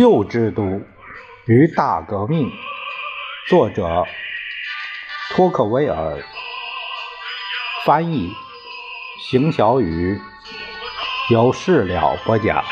旧制度与大革命，作者托克维尔，翻译邢小雨，有事了播讲。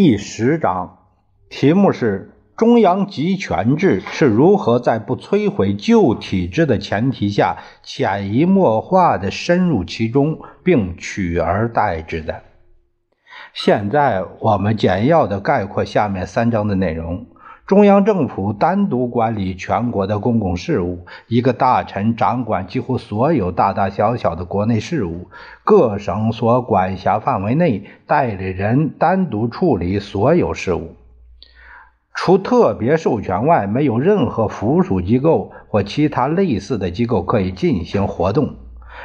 第十章，题目是“中央集权制是如何在不摧毁旧体制的前提下，潜移默化的深入其中，并取而代之的”。现在我们简要的概括下面三章的内容。中央政府单独管理全国的公共事务，一个大臣掌管几乎所有大大小小的国内事务，各省所管辖范围内代理人单独处理所有事务，除特别授权外，没有任何附属机构或其他类似的机构可以进行活动。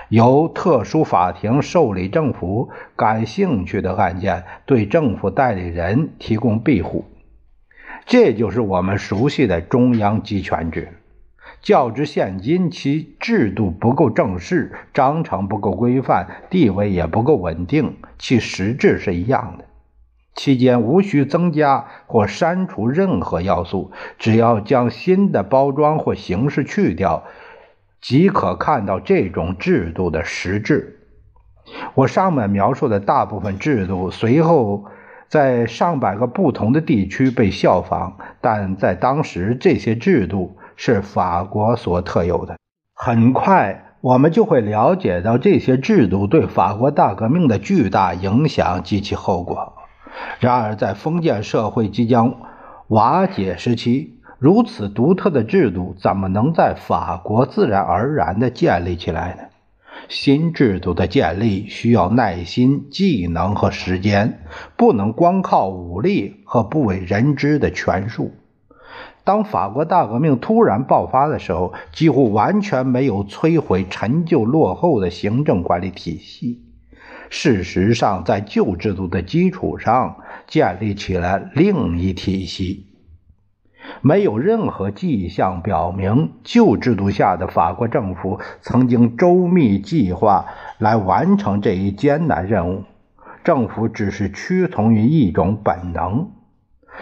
由特殊法庭受理政府感兴趣的案件，对政府代理人提供庇护。这就是我们熟悉的中央集权制。较之现今，其制度不够正式，章程不够规范，地位也不够稳定，其实质是一样的。期间无需增加或删除任何要素，只要将新的包装或形式去掉，即可看到这种制度的实质。我上面描述的大部分制度，随后。在上百个不同的地区被效仿，但在当时这些制度是法国所特有的。很快，我们就会了解到这些制度对法国大革命的巨大影响及其后果。然而，在封建社会即将瓦解时期，如此独特的制度怎么能在法国自然而然地建立起来呢？新制度的建立需要耐心、技能和时间，不能光靠武力和不为人知的权术。当法国大革命突然爆发的时候，几乎完全没有摧毁陈旧落后的行政管理体系。事实上，在旧制度的基础上建立起了另一体系。没有任何迹象表明旧制度下的法国政府曾经周密计划来完成这一艰难任务。政府只是屈从于一种本能，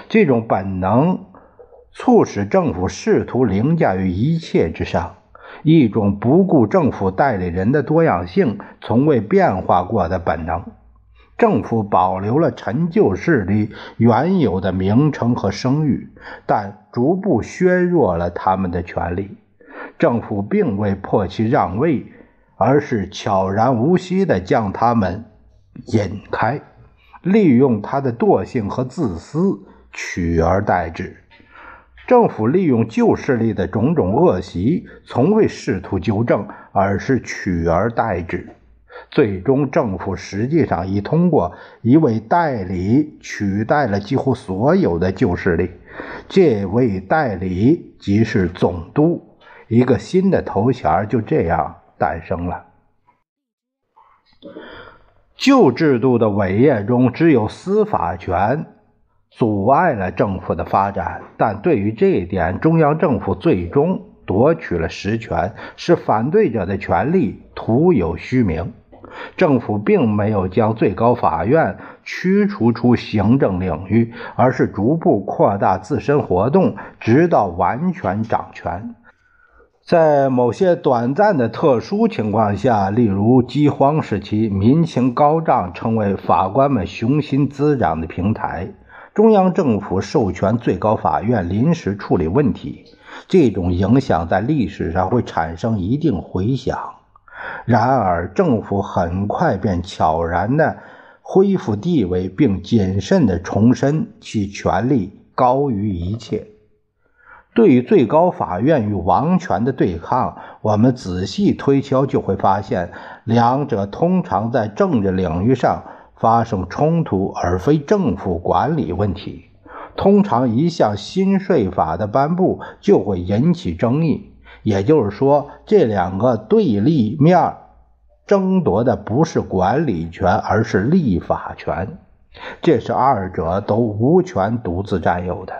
这种本能促使政府试图凌驾于一切之上，一种不顾政府代理人的多样性、从未变化过的本能。政府保留了陈旧势力原有的名称和声誉，但逐步削弱了他们的权利。政府并未迫其让位，而是悄然无息地将他们引开，利用他的惰性和自私取而代之。政府利用旧势力的种种恶习，从未试图纠正，而是取而代之。最终，政府实际上已通过一位代理取代了几乎所有的旧势力。这位代理即是总督，一个新的头衔就这样诞生了。旧制度的伟业中，只有司法权阻碍了政府的发展，但对于这一点，中央政府最终夺取了实权，使反对者的权利徒有虚名。政府并没有将最高法院驱除出行政领域，而是逐步扩大自身活动，直到完全掌权。在某些短暂的特殊情况下，例如饥荒时期，民情高涨，成为法官们雄心滋长的平台。中央政府授权最高法院临时处理问题，这种影响在历史上会产生一定回响。然而，政府很快便悄然地恢复地位，并谨慎地重申其权力高于一切。对于最高法院与王权的对抗，我们仔细推敲就会发现，两者通常在政治领域上发生冲突，而非政府管理问题。通常，一项新税法的颁布就会引起争议。也就是说，这两个对立面争夺的不是管理权，而是立法权。这是二者都无权独自占有的。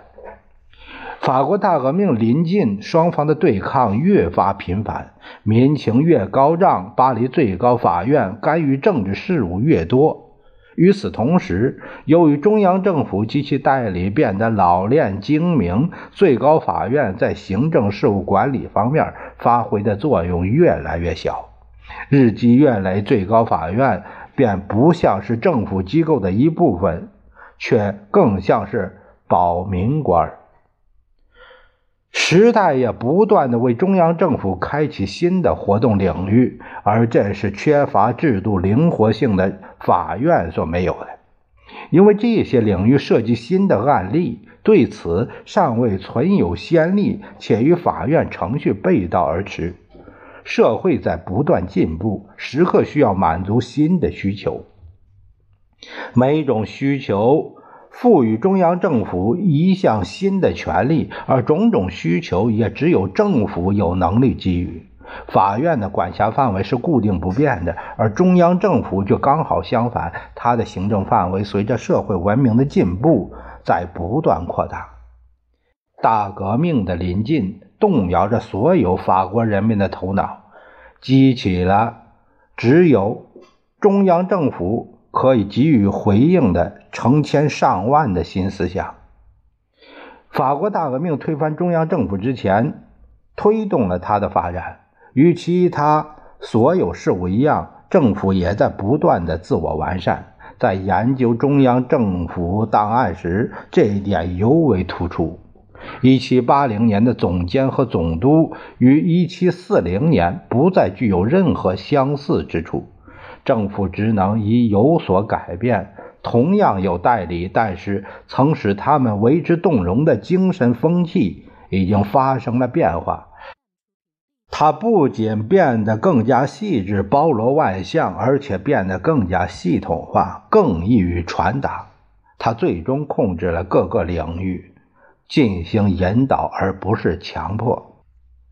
法国大革命临近，双方的对抗越发频繁，民情越高涨，巴黎最高法院干预政治事务越多。与此同时，由于中央政府及其代理变得老练精明，最高法院在行政事务管理方面发挥的作用越来越小。日积月累，最高法院便不像是政府机构的一部分，却更像是保民官。时代也不断的为中央政府开启新的活动领域，而这是缺乏制度灵活性的法院所没有的。因为这些领域涉及新的案例，对此尚未存有先例，且与法院程序背道而驰。社会在不断进步，时刻需要满足新的需求。每一种需求。赋予中央政府一项新的权利，而种种需求也只有政府有能力给予。法院的管辖范围是固定不变的，而中央政府却刚好相反，它的行政范围随着社会文明的进步在不断扩大。大革命的临近，动摇着所有法国人民的头脑，激起了只有中央政府。可以给予回应的成千上万的新思想。法国大革命推翻中央政府之前，推动了它的发展。与其他所有事物一样，政府也在不断的自我完善。在研究中央政府档案时，这一点尤为突出。1780年的总监和总督与1740年不再具有任何相似之处。政府职能已有所改变，同样有代理，但是曾使他们为之动容的精神风气已经发生了变化。它不仅变得更加细致、包罗万象，而且变得更加系统化，更易于传达。它最终控制了各个领域，进行引导而不是强迫。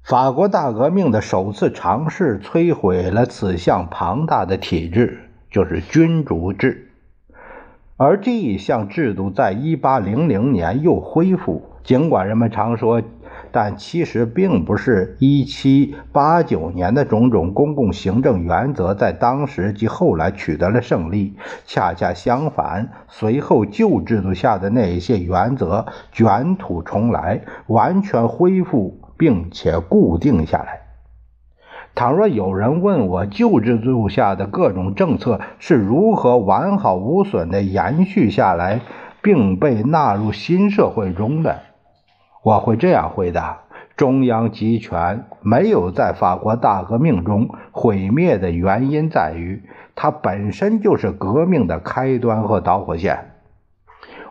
法国大革命的首次尝试摧毁了此项庞大的体制，就是君主制。而这一项制度在1800年又恢复，尽管人们常说，但其实并不是1789年的种种公共行政原则在当时及后来取得了胜利。恰恰相反，随后旧制度下的那一些原则卷土重来，完全恢复。并且固定下来。倘若有人问我旧制度下的各种政策是如何完好无损地延续下来，并被纳入新社会中的，我会这样回答：中央集权没有在法国大革命中毁灭的原因在于，它本身就是革命的开端和导火线。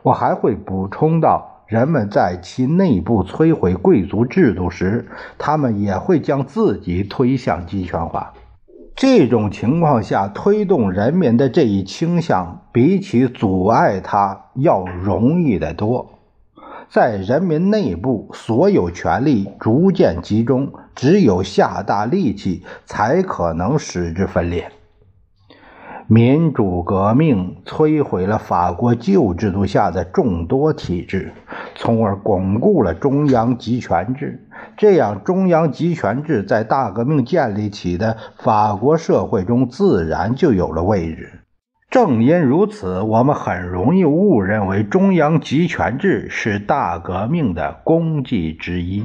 我还会补充到。人们在其内部摧毁贵族制度时，他们也会将自己推向集权化。这种情况下，推动人民的这一倾向，比起阻碍它要容易得多。在人民内部，所有权力逐渐集中，只有下大力气，才可能使之分裂。民主革命摧毁了法国旧制度下的众多体制，从而巩固了中央集权制。这样，中央集权制在大革命建立起的法国社会中自然就有了位置。正因如此，我们很容易误认为中央集权制是大革命的功绩之一。